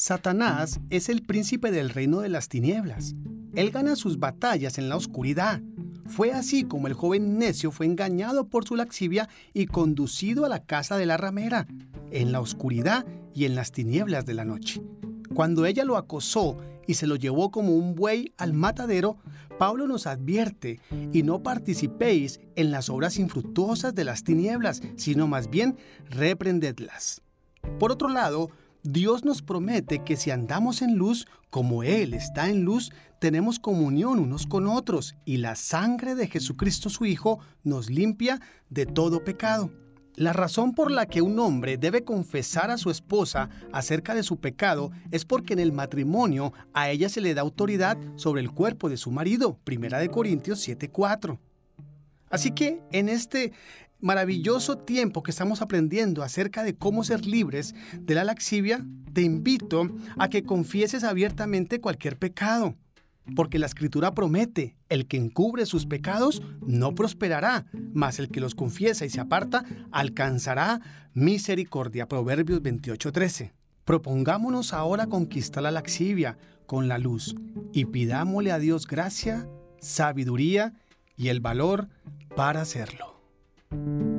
Satanás es el príncipe del reino de las tinieblas. Él gana sus batallas en la oscuridad. Fue así como el joven necio fue engañado por su laxivia y conducido a la casa de la ramera, en la oscuridad y en las tinieblas de la noche. Cuando ella lo acosó y se lo llevó como un buey al matadero, Pablo nos advierte, y no participéis en las obras infructuosas de las tinieblas, sino más bien reprendedlas. Por otro lado, Dios nos promete que si andamos en luz, como Él está en luz, tenemos comunión unos con otros, y la sangre de Jesucristo su Hijo nos limpia de todo pecado. La razón por la que un hombre debe confesar a su esposa acerca de su pecado es porque en el matrimonio a ella se le da autoridad sobre el cuerpo de su marido, Primera de Corintios 7:4. Así que en este maravilloso tiempo que estamos aprendiendo acerca de cómo ser libres de la laxivia, te invito a que confieses abiertamente cualquier pecado porque la escritura promete, el que encubre sus pecados no prosperará, mas el que los confiesa y se aparta alcanzará misericordia. Proverbios 28:13. Propongámonos ahora conquistar la laxivia con la luz y pidámosle a Dios gracia, sabiduría y el valor para hacerlo. Thank you